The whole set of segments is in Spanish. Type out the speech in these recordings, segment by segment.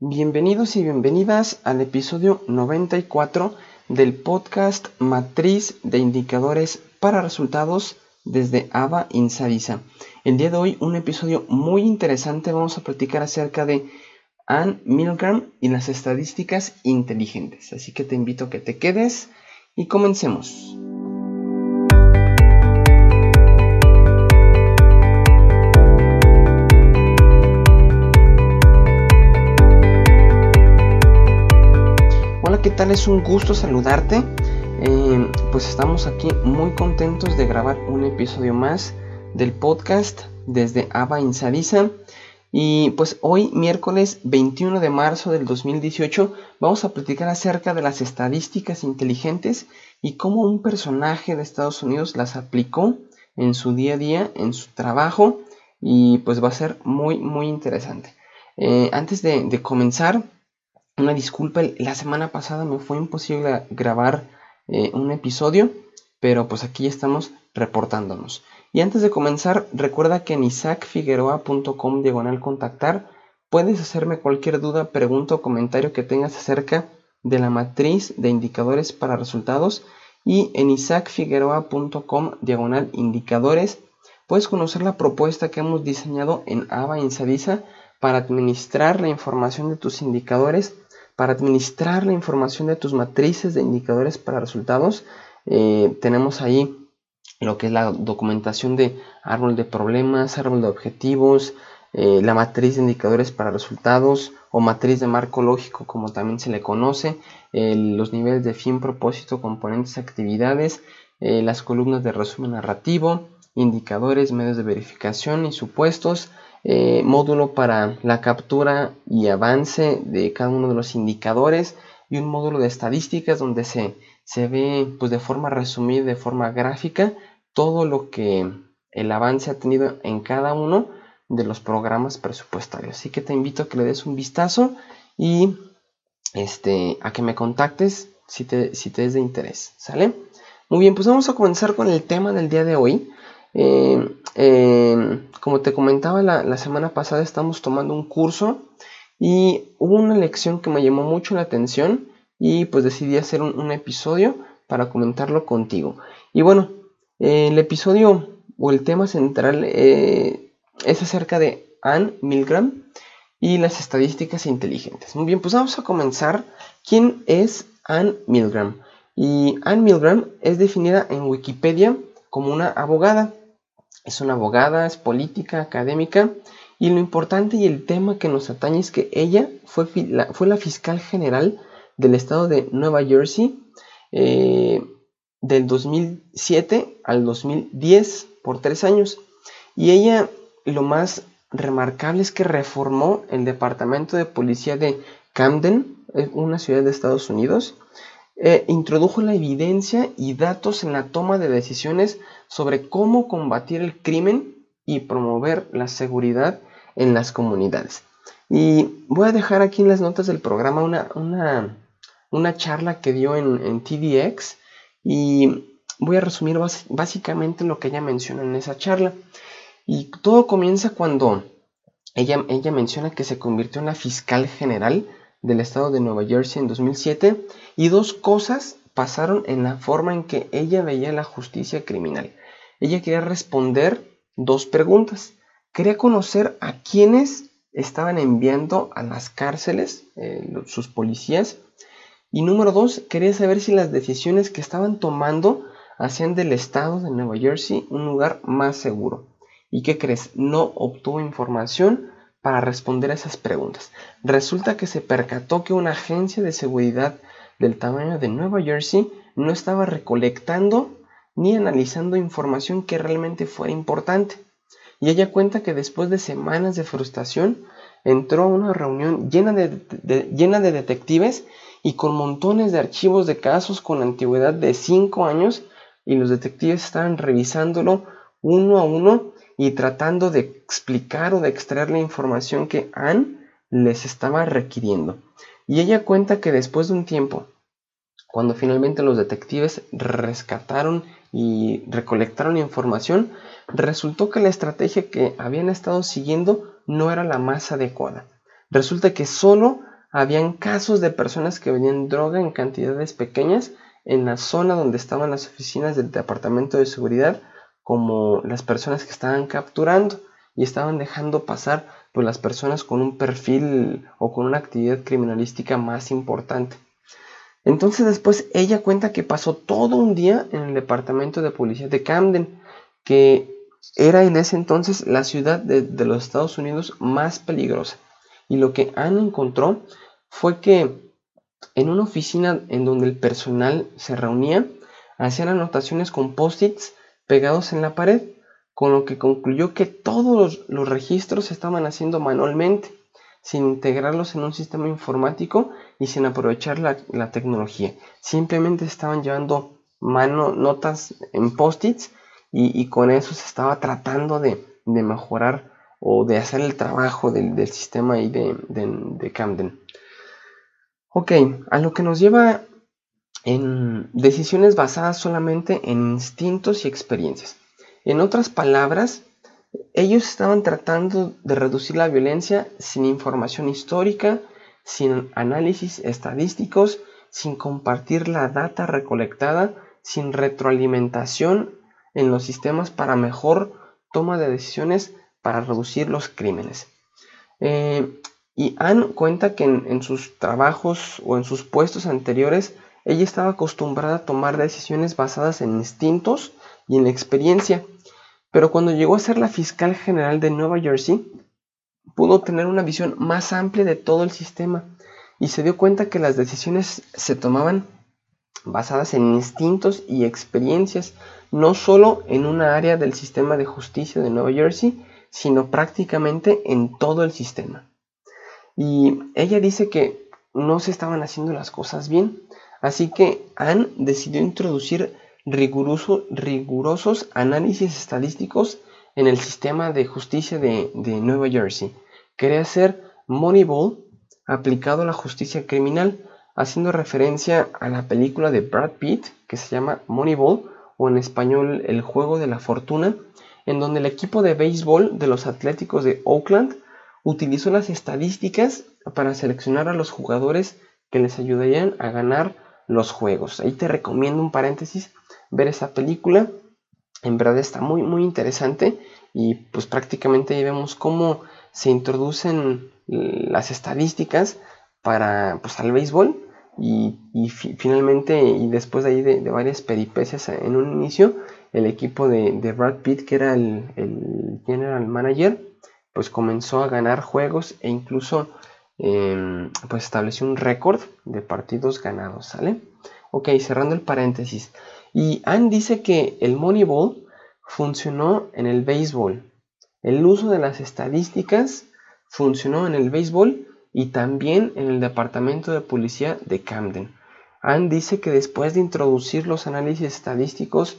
Bienvenidos y bienvenidas al episodio 94 del podcast Matriz de Indicadores para Resultados desde AVA Insavisa. El día de hoy un episodio muy interesante, vamos a platicar acerca de Ann Milgram y las estadísticas inteligentes. Así que te invito a que te quedes y comencemos. Hola, ¿qué tal? Es un gusto saludarte. Eh, pues estamos aquí muy contentos de grabar un episodio más del podcast desde AVA Insavisa. Y pues hoy, miércoles 21 de marzo del 2018, vamos a platicar acerca de las estadísticas inteligentes y cómo un personaje de Estados Unidos las aplicó en su día a día, en su trabajo, y pues va a ser muy, muy interesante. Eh, antes de, comenzar, una disculpa, la semana pasada me fue imposible grabar eh, un episodio, pero pues aquí estamos reportándonos. Y antes de comenzar, recuerda que en isaacfigueroa.com diagonal contactar puedes hacerme cualquier duda, pregunta o comentario que tengas acerca de la matriz de indicadores para resultados y en isaacfigueroa.com diagonal indicadores puedes conocer la propuesta que hemos diseñado en AVA Insavisa para administrar la información de tus indicadores, para administrar la información de tus matrices de indicadores para resultados. Eh, tenemos ahí lo que es la documentación de árbol de problemas, árbol de objetivos, eh, la matriz de indicadores para resultados o matriz de marco lógico como también se le conoce, los niveles de fin, propósito, componentes, actividades, eh, las columnas de resumen narrativo, indicadores, medios de verificación y supuestos, eh, módulo para la captura y avance de cada uno de los indicadores y un módulo de estadísticas donde se, se ve pues, de forma resumida, de forma gráfica, todo lo que el avance ha tenido en cada uno de los programas presupuestarios. Así que te invito a que le des un vistazo y este, a que me contactes si te, si te es de interés. ¿Sale? Muy bien, pues vamos a comenzar con el tema del día de hoy. Eh, eh, como te comentaba la, semana pasada, estamos tomando un curso y hubo una lección que me llamó mucho la atención y pues decidí hacer un episodio para comentarlo contigo. Y bueno, el episodio o el tema central eh, es acerca de Ann Milgram y las estadísticas inteligentes. Muy bien, pues vamos a comenzar. ¿Quién es Ann Milgram? Y Ann Milgram es definida en Wikipedia como una abogada. Es una abogada, es política, académica. Y lo importante y el tema que nos atañe es que ella fue la, fue la fiscal general del estado de Nueva Jersey. Eh, del 2007 al 2010 por tres años. Y ella lo más remarcable es que reformó el departamento de policía de Camden, una ciudad de Estados Unidos, e introdujo la evidencia y datos en la toma de decisiones sobre cómo combatir el crimen y promover la seguridad en las comunidades. Y voy a dejar aquí en las notas del programa una, una, una charla que dio en, en TDX y voy a resumir básicamente lo que ella menciona en esa charla. Y todo comienza cuando ella, ella menciona que se convirtió en la fiscal general del estado de Nueva Jersey en 2007 y dos cosas pasaron en la forma en que ella veía la justicia criminal. Ella quería responder dos preguntas. Quería conocer a quiénes estaban enviando a las cárceles eh, sus policías y número dos, quería saber si las decisiones que estaban tomando hacían del estado de Nueva Jersey un lugar más seguro. ¿Y qué crees? No obtuvo información para responder a esas preguntas. Resulta que se percató que una agencia de seguridad del tamaño de Nueva Jersey no estaba recolectando ni analizando información que realmente fuera importante. Y ella cuenta que después de semanas de frustración entró a una reunión llena de, detectives y con montones de archivos de casos con antigüedad de 5 años y los detectives estaban revisándolo uno a uno y tratando de explicar o de extraer la información que Anne les estaba requiriendo. Y ella cuenta que después de un tiempo, cuando finalmente los detectives rescataron y recolectaron información, resultó que la estrategia que habían estado siguiendo no era la más adecuada. Resulta que solo habían casos de personas que vendían droga en cantidades pequeñas en la zona donde estaban las oficinas del Departamento de Seguridad, como las personas que estaban capturando y estaban dejando pasar pues, las personas con un perfil o con una actividad criminalística más importante. Entonces después ella cuenta que pasó todo un día en el departamento de policía de Camden, que era en ese entonces la ciudad de, de los Estados Unidos más peligrosa. Y lo que Anne encontró fue que en una oficina en donde el personal se reunía, hacían anotaciones con post-its pegados en la pared, con lo que concluyó que todos los, registros se estaban haciendo manualmente, sin integrarlos en un sistema informático y sin aprovechar la, tecnología. Simplemente estaban llevando mano, notas en post-its y, con eso se estaba tratando de, mejorar o de hacer el trabajo del, sistema y de, de Camden. Ok, a lo que nos lleva en decisiones basadas solamente en instintos y experiencias. En otras palabras, ellos estaban tratando de reducir la violencia sin información histórica, sin análisis estadísticos, sin compartir la data recolectada, sin retroalimentación en los sistemas para mejor toma de decisiones para reducir los crímenes. Eh, y Anne cuenta que en, sus trabajos o en sus puestos anteriores, ella estaba acostumbrada a tomar decisiones basadas en instintos y en experiencia. Pero cuando llegó a ser la fiscal general de Nueva Jersey, pudo tener una visión más amplia de todo el sistema y se dio cuenta que las decisiones se tomaban basadas en instintos y experiencias, no solo en una área del sistema de justicia de Nueva Jersey, sino prácticamente en todo el sistema. Y ella dice que no se estaban haciendo las cosas bien. Así que Anne decidió introducir rigurosos análisis estadísticos en el sistema de justicia de, Nueva Jersey. Quería hacer Moneyball aplicado a la justicia criminal, haciendo referencia a la película de Brad Pitt que se llama Moneyball o en español El juego de la fortuna, en donde el equipo de béisbol de los Atléticos de Oakland utilizó las estadísticas para seleccionar a los jugadores que les ayudarían a ganar los juegos. Ahí te recomiendo un paréntesis, ver esa película. En verdad está muy muy interesante y pues prácticamente ahí vemos cómo se introducen las estadísticas para pues al béisbol y, finalmente y después de ahí de, varias peripecias en un inicio el equipo de, Brad Pitt que era el, el general manager pues comenzó a ganar juegos e incluso em, pues estableció un récord de partidos ganados, ¿sale? Ok, cerrando el paréntesis. Y Ann dice que el Moneyball funcionó en el béisbol. El uso de las estadísticas funcionó en el béisbol y también en el departamento de policía de Camden. Ann dice que después de introducir los análisis estadísticos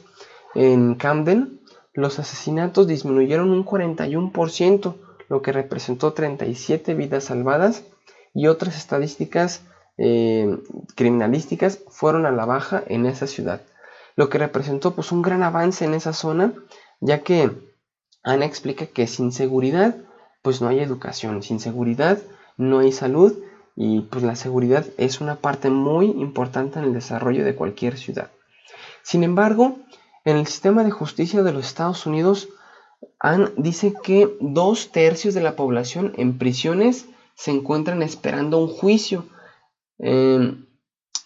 en Camden, los asesinatos disminuyeron un 41%, lo que representó 37 vidas salvadas y otras estadísticas eh, criminalísticas fueron a la baja en esa ciudad, lo que representó pues un gran avance en esa zona, ya que Ana explica que sin seguridad pues no hay educación, sin seguridad no hay salud y pues la seguridad es una parte muy importante en el desarrollo de cualquier ciudad. Sin embargo, en el sistema de justicia de los Estados Unidos Anne dice que dos tercios de la población en prisiones se encuentran esperando un juicio em,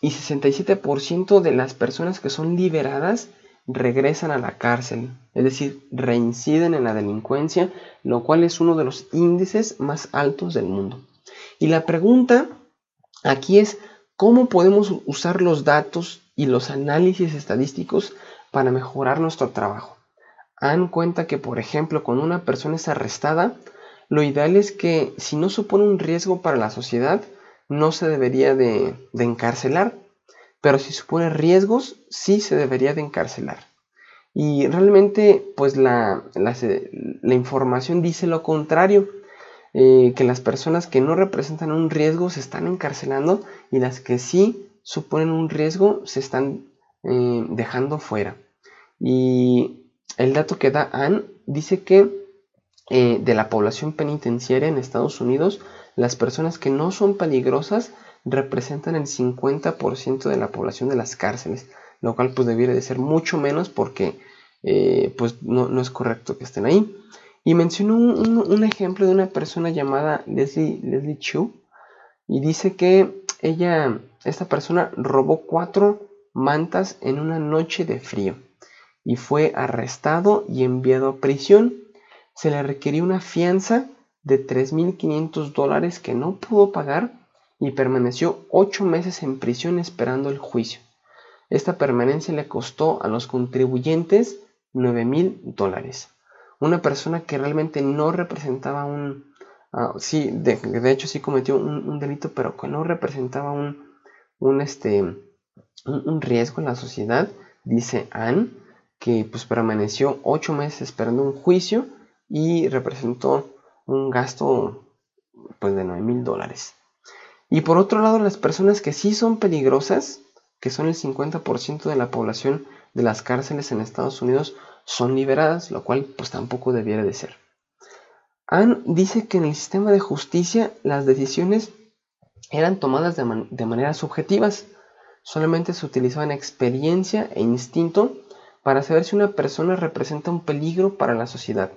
y 67% de las personas que son liberadas regresan a la cárcel, es decir, reinciden en la delincuencia, lo cual es uno de los índices más altos del mundo. Y la pregunta aquí es, ¿cómo podemos usar los datos y los análisis estadísticos para mejorar nuestro trabajo? Han cuenta que, por ejemplo, cuando una persona es arrestada, lo ideal es que si no supone un riesgo para la sociedad, no se debería de, encarcelar, pero si supone riesgos, sí se debería de encarcelar. Y realmente, pues la, información dice lo contrario, eh, que las personas que no representan un riesgo se están encarcelando y las que sí suponen un riesgo se están eh, dejando fuera. Y el dato que da Ann dice que eh, de la población penitenciaria en Estados Unidos, las personas que no son peligrosas representan el 50% de la población de las cárceles, lo cual pues debiera de ser mucho menos porque eh, pues no, es correcto que estén ahí. Y mencionó un, ejemplo de una persona llamada Leslie, Leslie Chu y dice que ella, esta persona robó cuatro mantas en una noche de frío y fue arrestado y enviado a prisión. Se le requirió una fianza de 3.500 dólares que no pudo pagar y permaneció ocho meses en prisión esperando el juicio. Esta permanencia le costó a los contribuyentes 9.000 dólares. Una persona que realmente no representaba un... Ah, sí, de, hecho sí cometió un, delito, pero que no representaba un, un, este, un, riesgo en la sociedad, dice Anne, que pues permaneció ocho meses esperando un juicio y representó un gasto pues de 9 mil dólares. Y por otro lado, las personas que sí son peligrosas, que son el 50% de la población de las cárceles en Estados Unidos, son liberadas, lo cual pues tampoco debiera de ser. Anne dice que en el sistema de justicia las decisiones eran tomadas de, de maneras subjetivas, solamente se utilizaban experiencia e instinto para saber si una persona representa un peligro para la sociedad.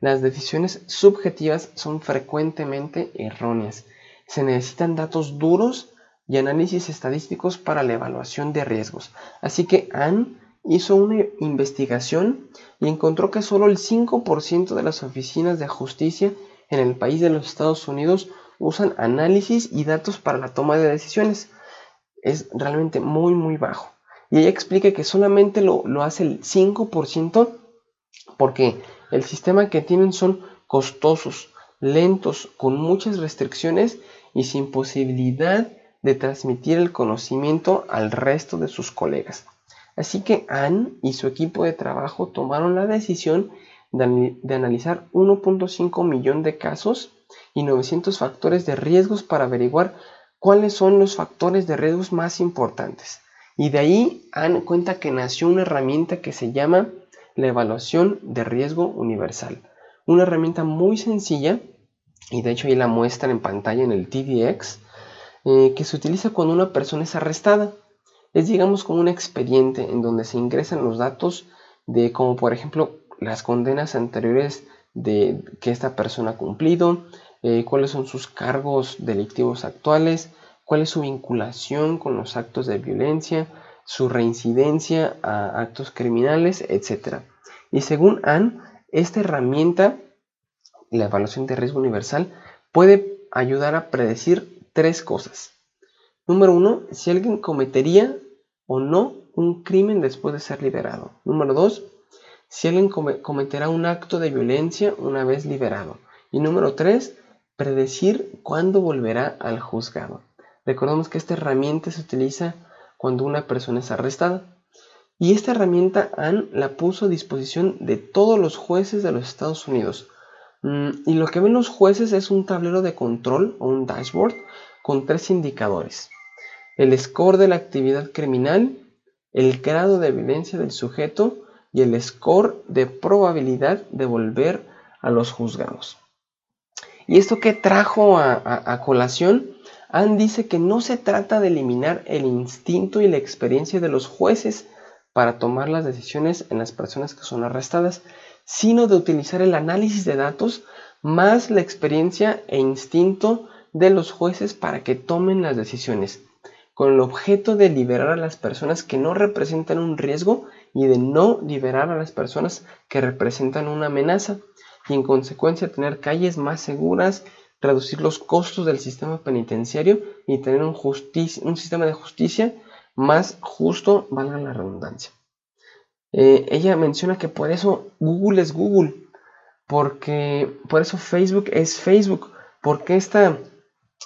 Las decisiones subjetivas son frecuentemente erróneas. Se necesitan datos duros y análisis estadísticos para la evaluación de riesgos. Así que Anne hizo una investigación y encontró que solo el 5% de las oficinas de justicia en el país de los Estados Unidos usan análisis y datos para la toma de decisiones. Es realmente muy muy bajo. Y ella explica que solamente lo, lo hace el 5% porque el sistema que tienen son costosos, lentos, con muchas restricciones y sin posibilidad de transmitir el conocimiento al resto de sus colegas. Así que Anne y su equipo de trabajo tomaron la decisión de, de analizar 1.5 millón de casos y 900 factores de riesgos para averiguar cuáles son los factores de riesgos más importantes. Y de ahí Anne cuenta que nació una herramienta que se llama la evaluación de riesgo universal. Una herramienta muy sencilla, y de hecho ahí la muestra en pantalla en el TDX, eh, que se utiliza cuando una persona es arrestada. Es digamos como un expediente en donde se ingresan los datos de como por ejemplo las condenas anteriores de que esta persona ha cumplido, eh, cuáles son sus cargos delictivos actuales, cuál es su vinculación con los actos de violencia, su reincidencia a actos criminales, etc. Y según Anne, esta herramienta, la evaluación de riesgo universal, puede ayudar a predecir tres cosas. Número uno, si alguien cometería o no un crimen después de ser liberado. Número dos, si alguien cometerá un acto de violencia una vez liberado. Y número tres, predecir cuándo volverá al juzgado. Recordemos que esta herramienta se utiliza cuando una persona es arrestada. Y esta herramienta AN la puso a disposición de todos los jueces de los Estados Unidos. Mm, y lo que ven los jueces es un tablero de control o un dashboard con tres indicadores. El score de la actividad criminal, el grado de violencia del sujeto y el score de probabilidad de volver a los juzgados. ¿Y esto qué trajo a colación? Anne dice que no se trata de eliminar el instinto y la experiencia de los jueces para tomar las decisiones en las personas que son arrestadas, sino de utilizar el análisis de datos más la experiencia e instinto de los jueces para que tomen las decisiones, con el objeto de liberar a las personas que no representan un riesgo y de no liberar a las personas que representan una amenaza, y en consecuencia tener calles más seguras reducir los costos del sistema penitenciario y tener un, sistema de justicia más justo, valga la redundancia. Eh, ella menciona que por eso Google es Google, porque por eso Facebook es Facebook, porque esta,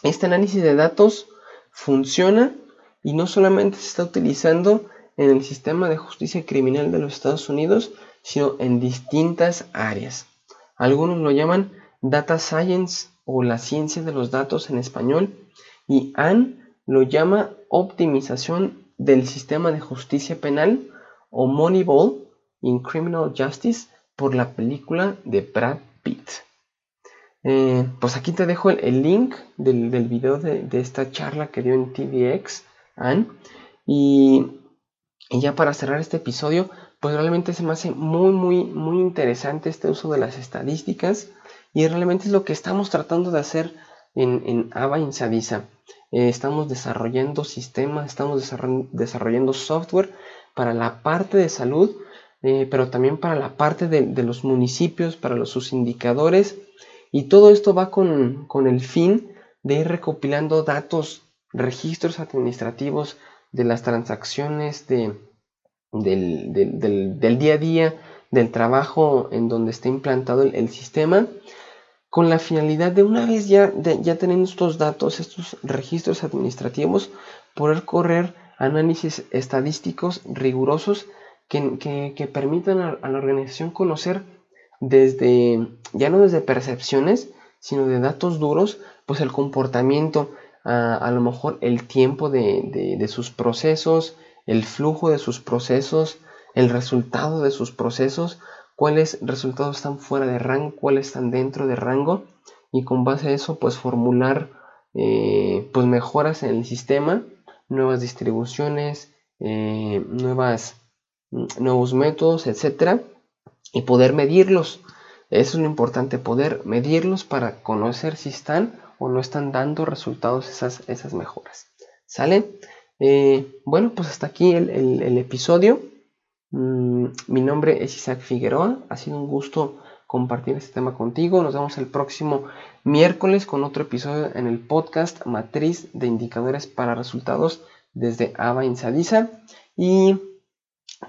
este análisis de datos funciona y no solamente se está utilizando en el sistema de justicia criminal de los Estados Unidos, sino en distintas áreas. Algunos lo llaman data science o la ciencia de los datos en español y Anne lo llama optimización del sistema de justicia penal o Moneyball in Criminal Justice por la película de Brad Pitt. Eh, pues aquí te dejo el, link del, del video de, esta charla que dio en TVX, Anne. Y, y, ya para cerrar este episodio, pues realmente se me hace muy, muy, muy interesante este uso de las estadísticas. Y realmente es lo que estamos tratando de hacer en, en ABA Insadisa. Eh, estamos desarrollando sistemas, estamos desarrollando software para la parte de salud, eh, pero también para la parte de, los municipios, para los, sus indicadores. Y todo esto va con, el fin de ir recopilando datos, registros administrativos de las transacciones de, del, día a día, del trabajo en donde está implantado el sistema con la finalidad de una vez ya, ya teniendo estos datos, estos registros administrativos, poder correr análisis estadísticos rigurosos que, permitan a, la organización conocer desde, ya no desde percepciones, sino de datos duros, pues el comportamiento, a, lo mejor el tiempo de, de sus procesos, el flujo de sus procesos, el resultado de sus procesos, cuáles resultados están fuera de rango, cuáles están dentro de rango y con base a eso pues formular eh, pues mejoras en el sistema, nuevas distribuciones, eh, nuevas, nuevos métodos, etcétera y poder medirlos. Eso es lo importante, poder medirlos para conocer si están o no están dando resultados esas, esas mejoras. ¿Sale? Eh, bueno, pues hasta aquí el episodio. Mm, mi nombre es Isaac Figueroa. Ha sido un gusto compartir este tema contigo. Nos vemos el próximo miércoles con otro episodio en el podcast Matriz de Indicadores para Resultados desde ABA Insadisa. Y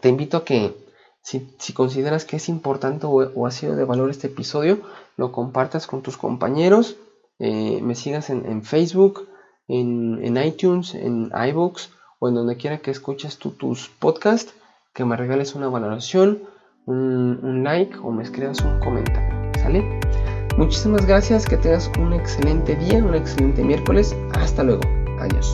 te invito a que si, consideras que es importante o, ha sido de valor este episodio, lo compartas con tus compañeros. Eh, me sigas en, Facebook, en, iTunes, en iBooks o en donde quiera que escuches tus podcasts que me regales una valoración, un, like o me escribas un comentario. ¿Sale? Muchísimas gracias, que tengas un excelente día, un excelente miércoles. Hasta luego. Adiós.